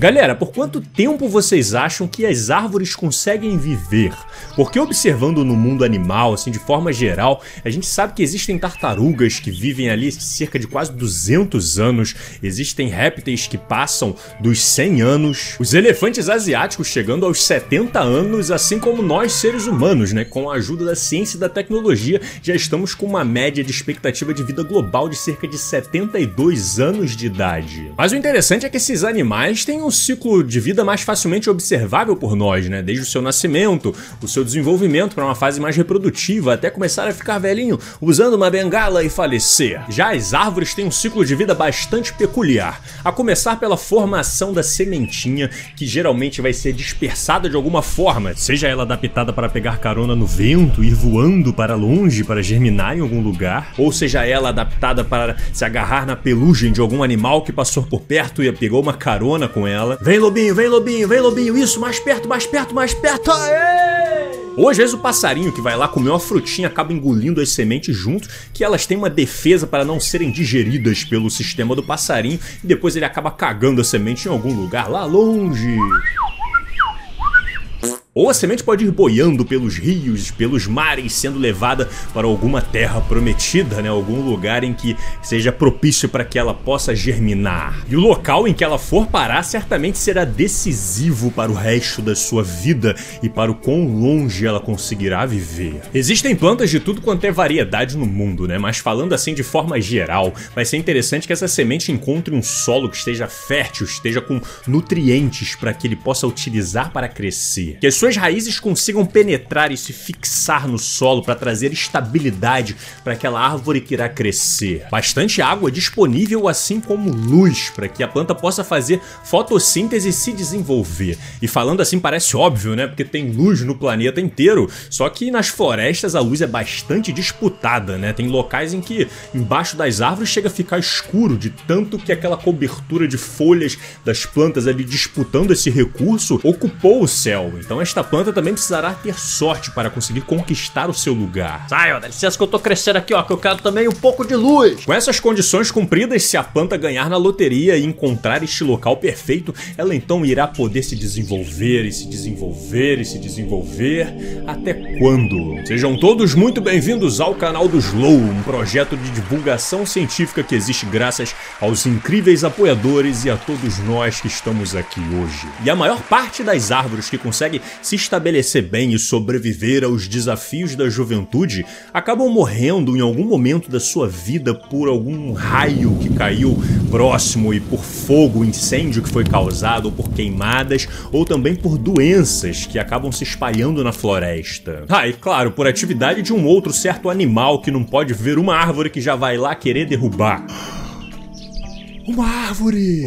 Galera, por quanto tempo vocês acham que as árvores conseguem viver? Porque observando no mundo animal, assim, de forma geral, a gente sabe que existem tartarugas que vivem ali cerca de quase 200 anos, existem répteis que passam dos 100 anos, os elefantes asiáticos chegando aos 70 anos, assim como nós seres humanos, né? Com a ajuda da ciência e da tecnologia, já estamos com uma média de expectativa de vida global de cerca de 72 anos de idade. Mas o interessante é que esses animais têm um um ciclo de vida mais facilmente observável por nós, né? Desde o seu nascimento, o seu desenvolvimento para uma fase mais reprodutiva, até começar a ficar velhinho usando uma bengala e falecer. Já as árvores têm um ciclo de vida bastante peculiar, a começar pela formação da sementinha, que geralmente vai ser dispersada de alguma forma, seja ela adaptada para pegar carona no vento, ir voando para longe para germinar em algum lugar, ou seja ela adaptada para se agarrar na pelugem de algum animal que passou por perto e pegou uma carona com ela Vem, lobinho, vem, lobinho, vem, lobinho. Isso, mais perto, mais perto, mais perto. Aê! Ou às vezes o passarinho que vai lá comer uma frutinha acaba engolindo as sementes junto, que elas têm uma defesa para não serem digeridas pelo sistema do passarinho e depois ele acaba cagando a semente em algum lugar lá longe. Ou a semente pode ir boiando pelos rios, pelos mares, sendo levada para alguma terra prometida, né? algum lugar em que seja propício para que ela possa germinar. E o local em que ela for parar certamente será decisivo para o resto da sua vida e para o quão longe ela conseguirá viver. Existem plantas de tudo quanto é variedade no mundo, né? Mas falando assim de forma geral, vai ser interessante que essa semente encontre um solo que esteja fértil, esteja com nutrientes para que ele possa utilizar para crescer. Que as suas raízes consigam penetrar e se fixar no solo para trazer estabilidade para aquela árvore que irá crescer. Bastante água disponível, assim como luz, para que a planta possa fazer fotossíntese e se desenvolver. E falando assim parece óbvio, né? Porque tem luz no planeta inteiro, só que nas florestas a luz é bastante disputada, né? Tem locais em que embaixo das árvores chega a ficar escuro de tanto que aquela cobertura de folhas das plantas ali disputando esse recurso ocupou o céu. Então é esta planta também precisará ter sorte para conseguir conquistar o seu lugar. Sai, ó, dá licença que eu tô crescendo aqui, ó, que eu quero também um pouco de luz. Com essas condições cumpridas, se a planta ganhar na loteria e encontrar este local perfeito, ela então irá poder se desenvolver e se desenvolver e se desenvolver até quando? Sejam todos muito bem-vindos ao canal do Slow, um projeto de divulgação científica que existe graças aos incríveis apoiadores e a todos nós que estamos aqui hoje. E a maior parte das árvores que consegue se estabelecer bem e sobreviver aos desafios da juventude acabam morrendo em algum momento da sua vida por algum raio que caiu próximo e por fogo, incêndio que foi causado, ou por queimadas, ou também por doenças que acabam se espalhando na floresta. Ah, e claro, por atividade de um outro certo animal que não pode ver uma árvore que já vai lá querer derrubar. Uma árvore!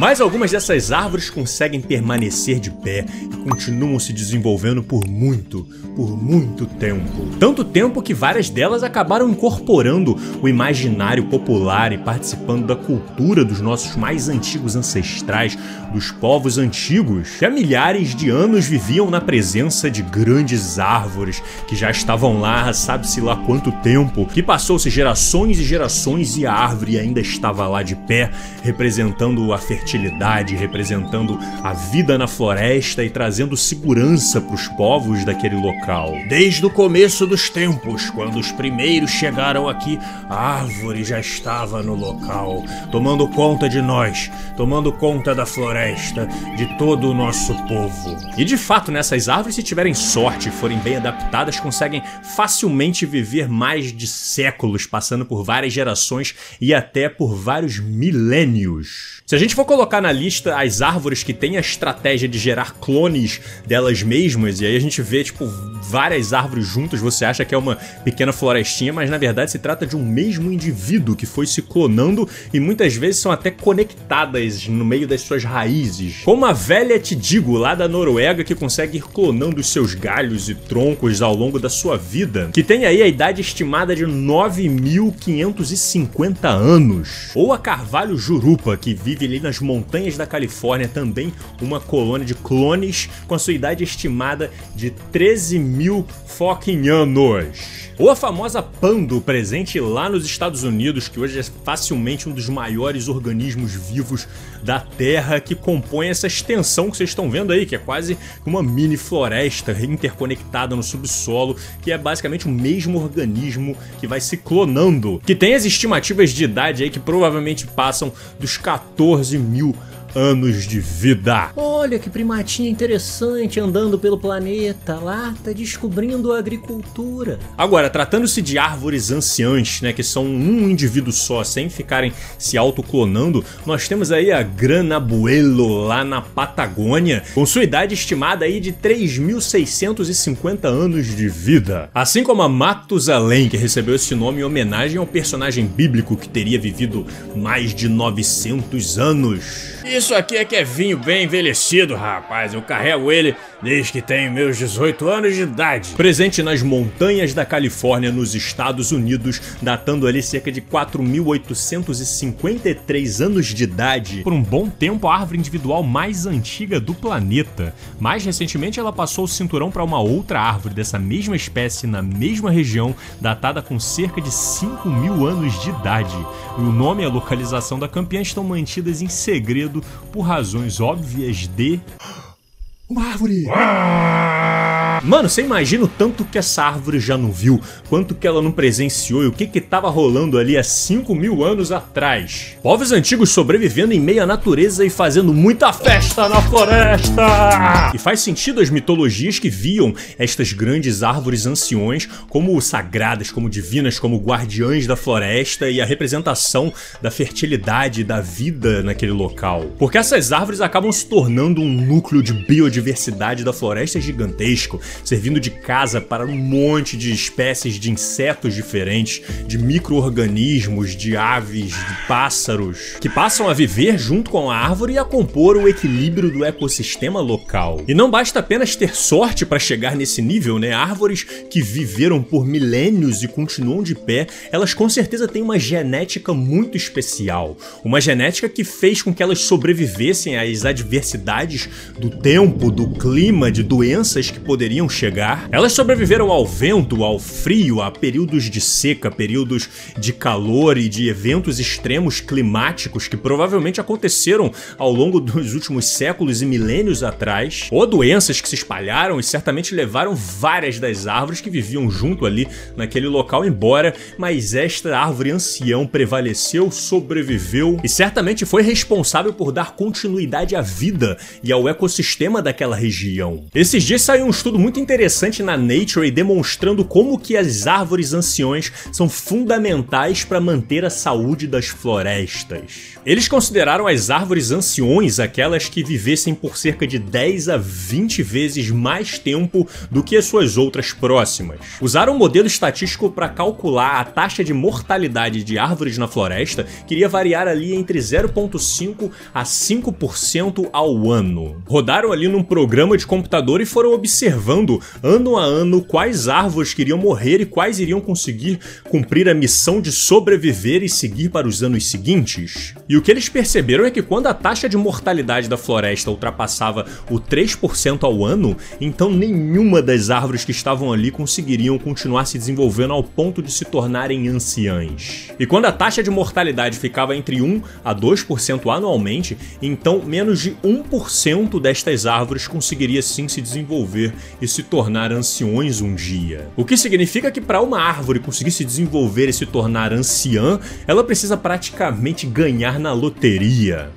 Mas algumas dessas árvores conseguem permanecer de pé e continuam se desenvolvendo por muito, por muito tempo. Tanto tempo que várias delas acabaram incorporando o imaginário popular e participando da cultura dos nossos mais antigos ancestrais, dos povos antigos, que há milhares de anos viviam na presença de grandes árvores que já estavam lá, sabe-se lá quanto tempo, que passou-se gerações e gerações e a árvore ainda estava lá de pé, representando a fertilidade fertilidade, representando a vida na floresta e trazendo segurança para os povos daquele local. Desde o começo dos tempos, quando os primeiros chegaram aqui, a árvore já estava no local, tomando conta de nós, tomando conta da floresta, de todo o nosso povo. E de fato, nessas árvores, se tiverem sorte e forem bem adaptadas, conseguem facilmente viver mais de séculos, passando por várias gerações e até por vários milênios. Se a gente for colocar na lista as árvores que têm a estratégia de gerar clones delas mesmas, e aí a gente vê, tipo, várias árvores juntas, você acha que é uma pequena florestinha, mas na verdade se trata de um mesmo indivíduo que foi se clonando e muitas vezes são até conectadas no meio das suas raízes. Como a velha Tidigo lá da Noruega que consegue ir clonando os seus galhos e troncos ao longo da sua vida, que tem aí a idade estimada de 9.550 anos. Ou a Carvalho Jurupa, que vive ali nas montanhas da Califórnia também uma colônia de clones com a sua idade estimada de 13 mil fucking anos. Ou a famosa Pando, presente lá nos Estados Unidos, que hoje é facilmente um dos maiores organismos vivos da Terra, que compõe essa extensão que vocês estão vendo aí, que é quase uma mini floresta interconectada no subsolo, que é basicamente o mesmo organismo que vai se clonando, que tem as estimativas de idade aí que provavelmente passam dos 14 mil new anos de vida. Olha que primatinha interessante andando pelo planeta. Lá tá descobrindo a agricultura. Agora, tratando-se de árvores anciãs, né, que são um indivíduo só, sem ficarem se autoclonando, nós temos aí a Granabuelo lá na Patagônia, com sua idade estimada aí de 3.650 anos de vida. Assim como a Matusalém, que recebeu esse nome em homenagem ao personagem bíblico que teria vivido mais de 900 anos. Isso aqui é que é vinho bem envelhecido, rapaz. Eu carrego ele desde que tenho meus 18 anos de idade. Presente nas montanhas da Califórnia, nos Estados Unidos, datando ali cerca de 4.853 anos de idade. Por um bom tempo, a árvore individual mais antiga do planeta. Mais recentemente, ela passou o cinturão para uma outra árvore dessa mesma espécie na mesma região, datada com cerca de 5 mil anos de idade. E o nome e a localização da campeã estão mantidas em segredo por razões óbvias de. Uma árvore! Mano, você imagina o tanto que essa árvore já não viu, quanto que ela não presenciou e o que que tava rolando ali há 5 mil anos atrás. Povos antigos sobrevivendo em meio à natureza e fazendo muita festa na floresta! E faz sentido as mitologias que viam estas grandes árvores anciões como sagradas, como divinas, como guardiães da floresta e a representação da fertilidade da vida naquele local. Porque essas árvores acabam se tornando um núcleo de biodiversidade da floresta gigantesco, servindo de casa para um monte de espécies de insetos diferentes, de micro-organismos, de aves, de pássaros, que passam a viver junto com a árvore e a compor o equilíbrio do ecossistema local. E não basta apenas ter sorte para chegar nesse nível, né? Árvores que viveram por milênios e continuam de pé, elas com certeza têm uma genética muito especial. Uma genética que fez com que elas sobrevivessem às adversidades do tempo, do clima, de doenças que poderiam poderiam chegar. Elas sobreviveram ao vento, ao frio, a períodos de seca, períodos de calor e de eventos extremos climáticos que provavelmente aconteceram ao longo dos últimos séculos e milênios atrás, ou doenças que se espalharam e certamente levaram várias das árvores que viviam junto ali naquele local embora, mas esta árvore ancião prevaleceu, sobreviveu e certamente foi responsável por dar continuidade à vida e ao ecossistema daquela região. Esses dias saiu um estudo muito interessante na Nature demonstrando como que as árvores anciões são fundamentais para manter a saúde das florestas. Eles consideraram as árvores anciões aquelas que vivessem por cerca de 10 a 20 vezes mais tempo do que as suas outras próximas. Usaram um modelo estatístico para calcular a taxa de mortalidade de árvores na floresta, que iria variar ali entre 0,5 a 5% ao ano. Rodaram ali num programa de computador e foram observando ano a ano quais árvores queriam morrer e quais iriam conseguir cumprir a missão de sobreviver e seguir para os anos seguintes. E o que eles perceberam é que quando a taxa de mortalidade da floresta ultrapassava o 3% ao ano, então nenhuma das árvores que estavam ali conseguiriam continuar se desenvolvendo ao ponto de se tornarem anciãs. E quando a taxa de mortalidade ficava entre 1 a 2% anualmente, então menos de 1% destas árvores conseguiria sim se desenvolver e se tornar anciões um dia. O que significa que para uma árvore conseguir se desenvolver e se tornar anciã, ela precisa praticamente ganhar na loteria.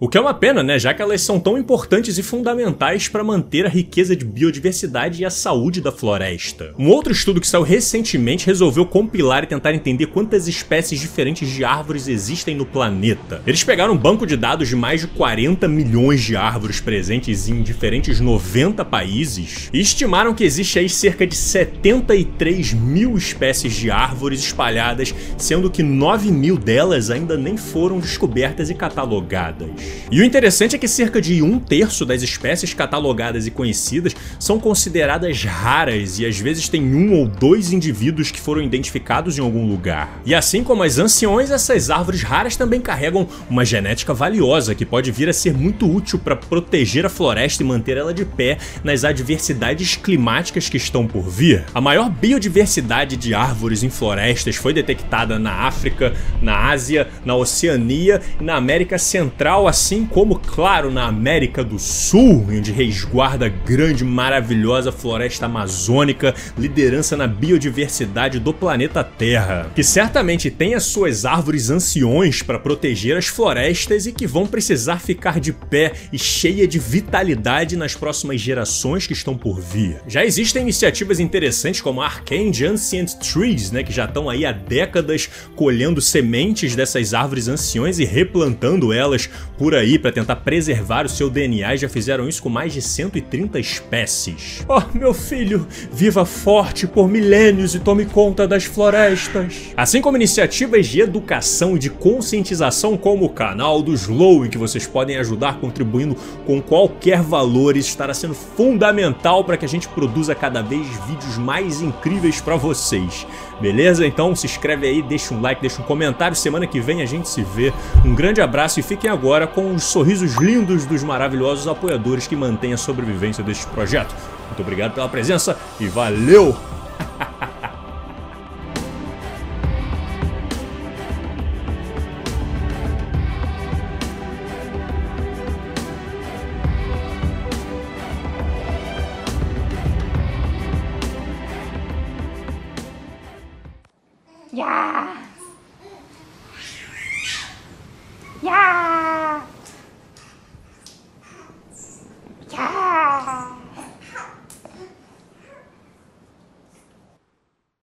O que é uma pena, né? Já que elas são tão importantes e fundamentais para manter a riqueza de biodiversidade e a saúde da floresta. Um outro estudo que saiu recentemente resolveu compilar e tentar entender quantas espécies diferentes de árvores existem no planeta. Eles pegaram um banco de dados de mais de 40 milhões de árvores presentes em diferentes 90 países e estimaram que existe aí cerca de 73 mil espécies de árvores espalhadas, sendo que 9 mil delas ainda nem foram descobertas e catalogadas. E o interessante é que cerca de um terço das espécies catalogadas e conhecidas são consideradas raras e às vezes tem um ou dois indivíduos que foram identificados em algum lugar. E assim como as anciões, essas árvores raras também carregam uma genética valiosa que pode vir a ser muito útil para proteger a floresta e manter ela de pé nas adversidades climáticas que estão por vir. A maior biodiversidade de árvores em florestas foi detectada na África, na Ásia, na Oceania e na América Central, assim como, claro, na América do Sul, onde resguarda a grande, maravilhosa floresta amazônica, liderança na biodiversidade do planeta Terra, que certamente tem as suas árvores anciões para proteger as florestas e que vão precisar ficar de pé e cheia de vitalidade nas próximas gerações que estão por vir. Já existem iniciativas interessantes como a Arcane Ancient Trees, né, que já estão aí há décadas colhendo sementes dessas árvores anciões e replantando elas por aí para tentar preservar o seu DNA e já fizeram isso com mais de 130 espécies. Oh, meu filho, viva forte por milênios e tome conta das florestas. Assim como iniciativas de educação e de conscientização como o canal do Slow, em que vocês podem ajudar contribuindo com qualquer valor, isso estará sendo fundamental para que a gente produza cada vez vídeos mais incríveis para vocês. Beleza? Então se inscreve aí, deixa um like, deixa um comentário. Semana que vem a gente se vê. Um grande abraço e fiquem agora com os sorrisos lindos dos maravilhosos apoiadores que mantêm a sobrevivência deste projeto. Muito obrigado pela presença e valeu! Yes.